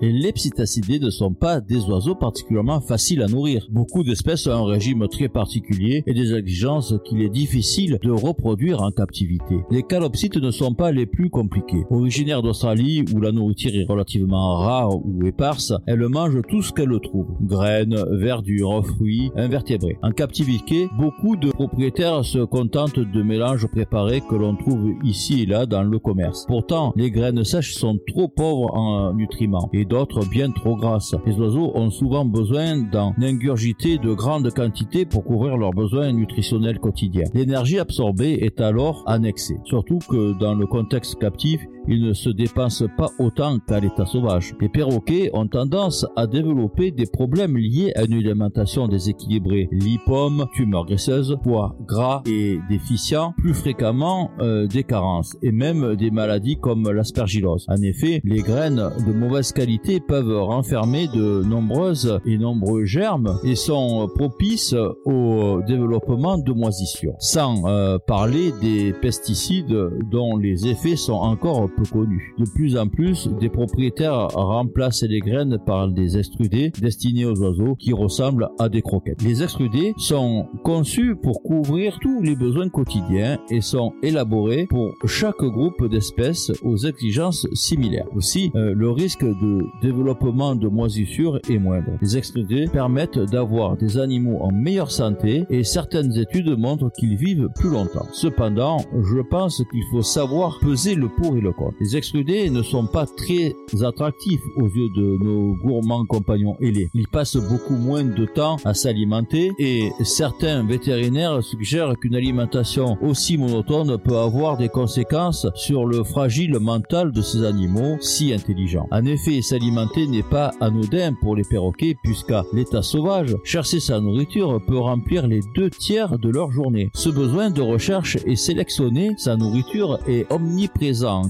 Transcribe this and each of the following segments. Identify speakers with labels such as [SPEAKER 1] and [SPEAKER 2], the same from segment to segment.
[SPEAKER 1] Les psittacidés ne sont pas des oiseaux particulièrement faciles à nourrir. Beaucoup d'espèces ont un régime très particulier et des exigences qu'il est difficile de reproduire en captivité. Les calopsites ne sont pas les plus compliqués. Originaires d'Australie où la nourriture est relativement rare ou éparse, elles mangent tout ce qu'elles trouvent. Graines, verdure, fruits, invertébrés. En captivité, beaucoup de propriétaires se contentent de mélanges préparés que l'on trouve ici et là dans le commerce. Pourtant, les graines sèches sont trop pauvres en nutriments et d'autres bien trop grasses. Les oiseaux ont souvent besoin d'en ingurgiter de grandes quantités pour couvrir leurs besoins nutritionnels quotidiens. L'énergie absorbée est alors annexée, surtout que dans le contexte captif, ils ne se dépensent pas autant qu'à l'état sauvage. Les perroquets ont tendance à développer des problèmes liés à une alimentation déséquilibrée, lipomes, tumeurs graisseuses, poids gras et déficients, plus fréquemment euh, des carences et même des maladies comme l'aspergillose. En effet, les graines de mauvaise qualité peuvent renfermer de nombreuses et nombreux germes et sont propices au développement de moisissures. Sans euh, parler des pesticides dont les effets sont encore De plus en plus, des propriétaires remplacent les graines par des extrudés destinés aux oiseaux qui ressemblent à des croquettes. Les extrudés sont conçus pour couvrir tous les besoins quotidiens et sont élaborés pour chaque groupe d'espèces aux exigences similaires. Aussi, euh, le risque de développement de moisissures est moindre. Les extrudés permettent d'avoir des animaux en meilleure santé et certaines études montrent qu'ils vivent plus longtemps. Cependant, je pense qu'il faut savoir peser le pour et le contre. Les extrudés ne sont pas très attractifs aux yeux de nos gourmands compagnons ailés. Ils passent beaucoup moins de temps à s'alimenter et certains vétérinaires suggèrent qu'une alimentation aussi monotone peut avoir des conséquences sur le fragile mental de ces animaux si intelligents. En effet, s'alimenter n'est pas anodin pour les perroquets puisqu'à l'état sauvage, chercher sa nourriture peut remplir les deux tiers de leur journée. Ce besoin de recherche et sélectionner sa nourriture est omniprésent en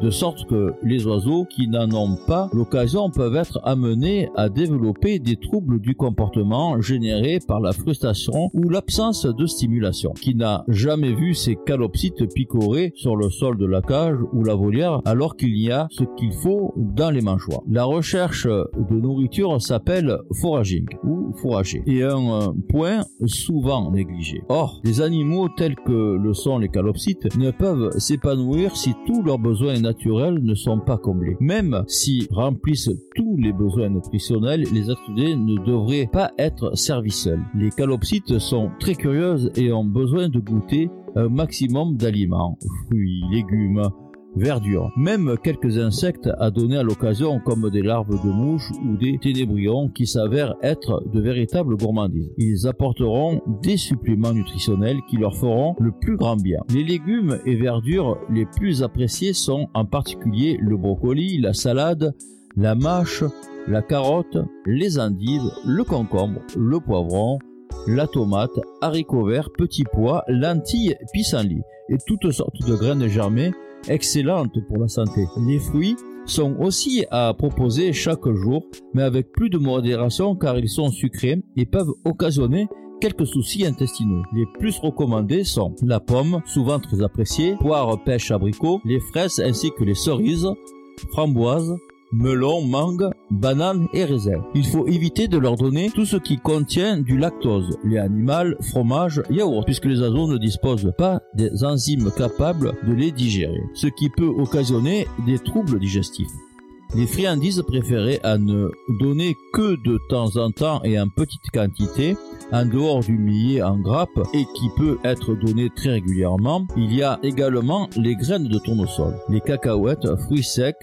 [SPEAKER 1] de sorte que les oiseaux qui n'en ont pas l'occasion peuvent être amenés à développer des troubles du comportement générés par la frustration ou l'absence de stimulation. Qui n'a jamais vu ces calopsites picorer sur le sol de la cage ou la volière alors qu'il y a ce qu'il faut dans les mangeoires. La recherche de nourriture s'appelle foraging ou forager et un point souvent négligé. Or, les animaux tels que le sont les calopsites ne peuvent s'épanouir si tous leurs besoins naturels ne sont pas comblés. Même si remplissent tous les besoins nutritionnels, les extrudés ne devraient pas être servis seuls. Les calopsites sont très curieuses et ont besoin de goûter un maximum d'aliments, fruits, légumes, verdure. Même quelques insectes à donner à l'occasion comme des larves de mouches ou des ténébrions qui s'avèrent être de véritables gourmandises. Ils apporteront des suppléments nutritionnels qui leur feront le plus grand bien. Les légumes et verdures les plus appréciés sont en particulier le brocoli, la salade, la mâche, la carotte, les endives, le concombre, le poivron, la tomate, haricots verts, petits pois, lentilles, pissenlits et toutes sortes de graines germées excellente pour la santé. Les fruits sont aussi à proposer chaque jour, mais avec plus de modération car ils sont sucrés et peuvent occasionner quelques soucis intestinaux. Les plus recommandés sont la pomme, souvent très appréciée, poire, pêche, abricot, les fraises ainsi que les cerises, framboises, melon, mangue, banane et raisin. Il faut éviter de leur donner tout ce qui contient du lactose, les animaux, fromage, yaourt, puisque les oiseaux ne disposent pas des enzymes capables de les digérer, ce qui peut occasionner des troubles digestifs. Les friandises préférées à ne donner que de temps en temps et en petite quantité, en dehors du millet en grappe et qui peut être donné très régulièrement, il y a également les graines de tournesol, les cacahuètes, fruits secs,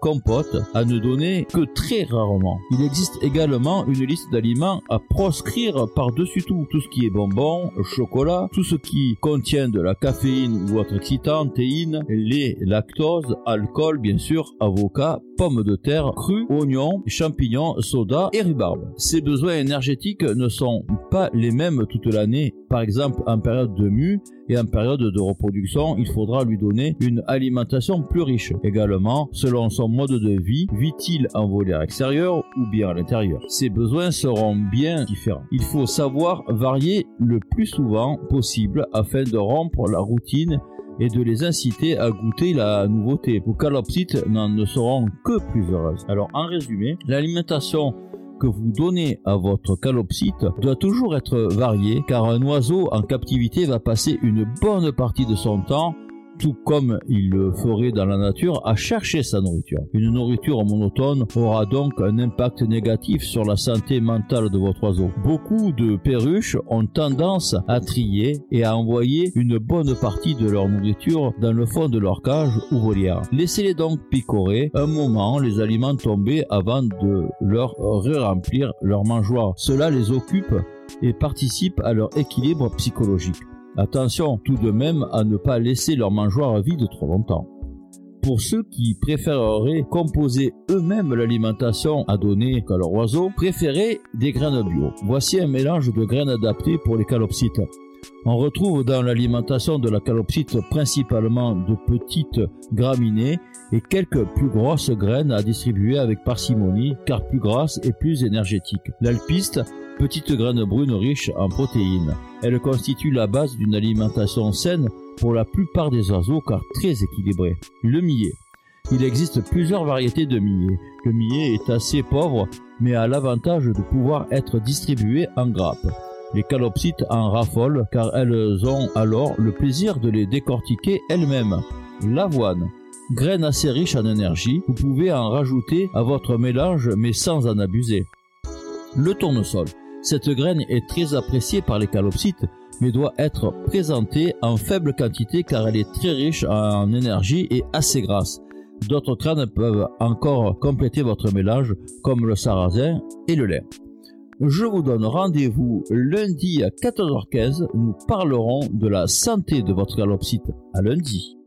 [SPEAKER 1] compote à ne donner que très rarement. Il existe également une liste d'aliments à proscrire par-dessus tout. Tout ce qui est bonbons, chocolat, tout ce qui contient de la caféine ou autre excitant, théine, lait, lactose, alcool bien sûr, avocat, pommes de terre crues, oignons, champignons, soda et rhubarbe. Ces besoins énergétiques ne sont pas les mêmes toute l'année. Par exemple, en période de mue et en période de reproduction, il faudra lui donner une alimentation plus riche. Également, selon son mode de vie, vit-il en volière extérieure ou bien à l'intérieur? Ses besoins seront bien différents. Il faut savoir varier le plus souvent possible afin de rompre la routine et de les inciter à goûter la nouveauté. Vos calopsites n'en seront que plus heureuses. Alors en résumé, l'alimentation que vous donnez à votre calopsite doit toujours être variée car un oiseau en captivité va passer une bonne partie de son temps tout comme il le ferait dans la nature, à chercher sa nourriture. Une nourriture monotone aura donc un impact négatif sur la santé mentale de votre oiseau. Beaucoup de perruches ont tendance à trier et à envoyer une bonne partie de leur nourriture dans le fond de leur cage ou volière. Laissez-les donc picorer un moment les aliments tombés avant de leur re-remplir leur mangeoire. Cela les occupe et participe à leur équilibre psychologique. Attention tout de même à ne pas laisser leur mangeoire vide trop longtemps. Pour ceux qui préféreraient composer eux-mêmes l'alimentation à donner à leurs oiseaux, préférez des graines bio. Voici un mélange de graines adaptées pour les calopsites. On retrouve dans l'alimentation de la calopsite principalement de petites graminées et quelques plus grosses graines à distribuer avec parcimonie car plus grasses et plus énergétiques. L'alpiste petite graine brune riche en protéines. Elle constitue la base d'une alimentation saine pour la plupart des oiseaux car très équilibrée. Le millet. Il existe plusieurs variétés de millet. Le millet est assez pauvre mais a l'avantage de pouvoir être distribué en grappes. Les calopsites en raffolent car elles ont alors le plaisir de les décortiquer elles-mêmes. L'avoine. Graine assez riche en énergie, vous pouvez en rajouter à votre mélange mais sans en abuser. Le tournesol. Cette graine est très appréciée par les calopsites, mais doit être présentée en faible quantité car elle est très riche en énergie et assez grasse. D'autres graines peuvent encore compléter votre mélange, comme le sarrasin et le lait. Je vous donne rendez-vous lundi à 14h15. Nous parlerons de la santé de votre calopsite. À lundi.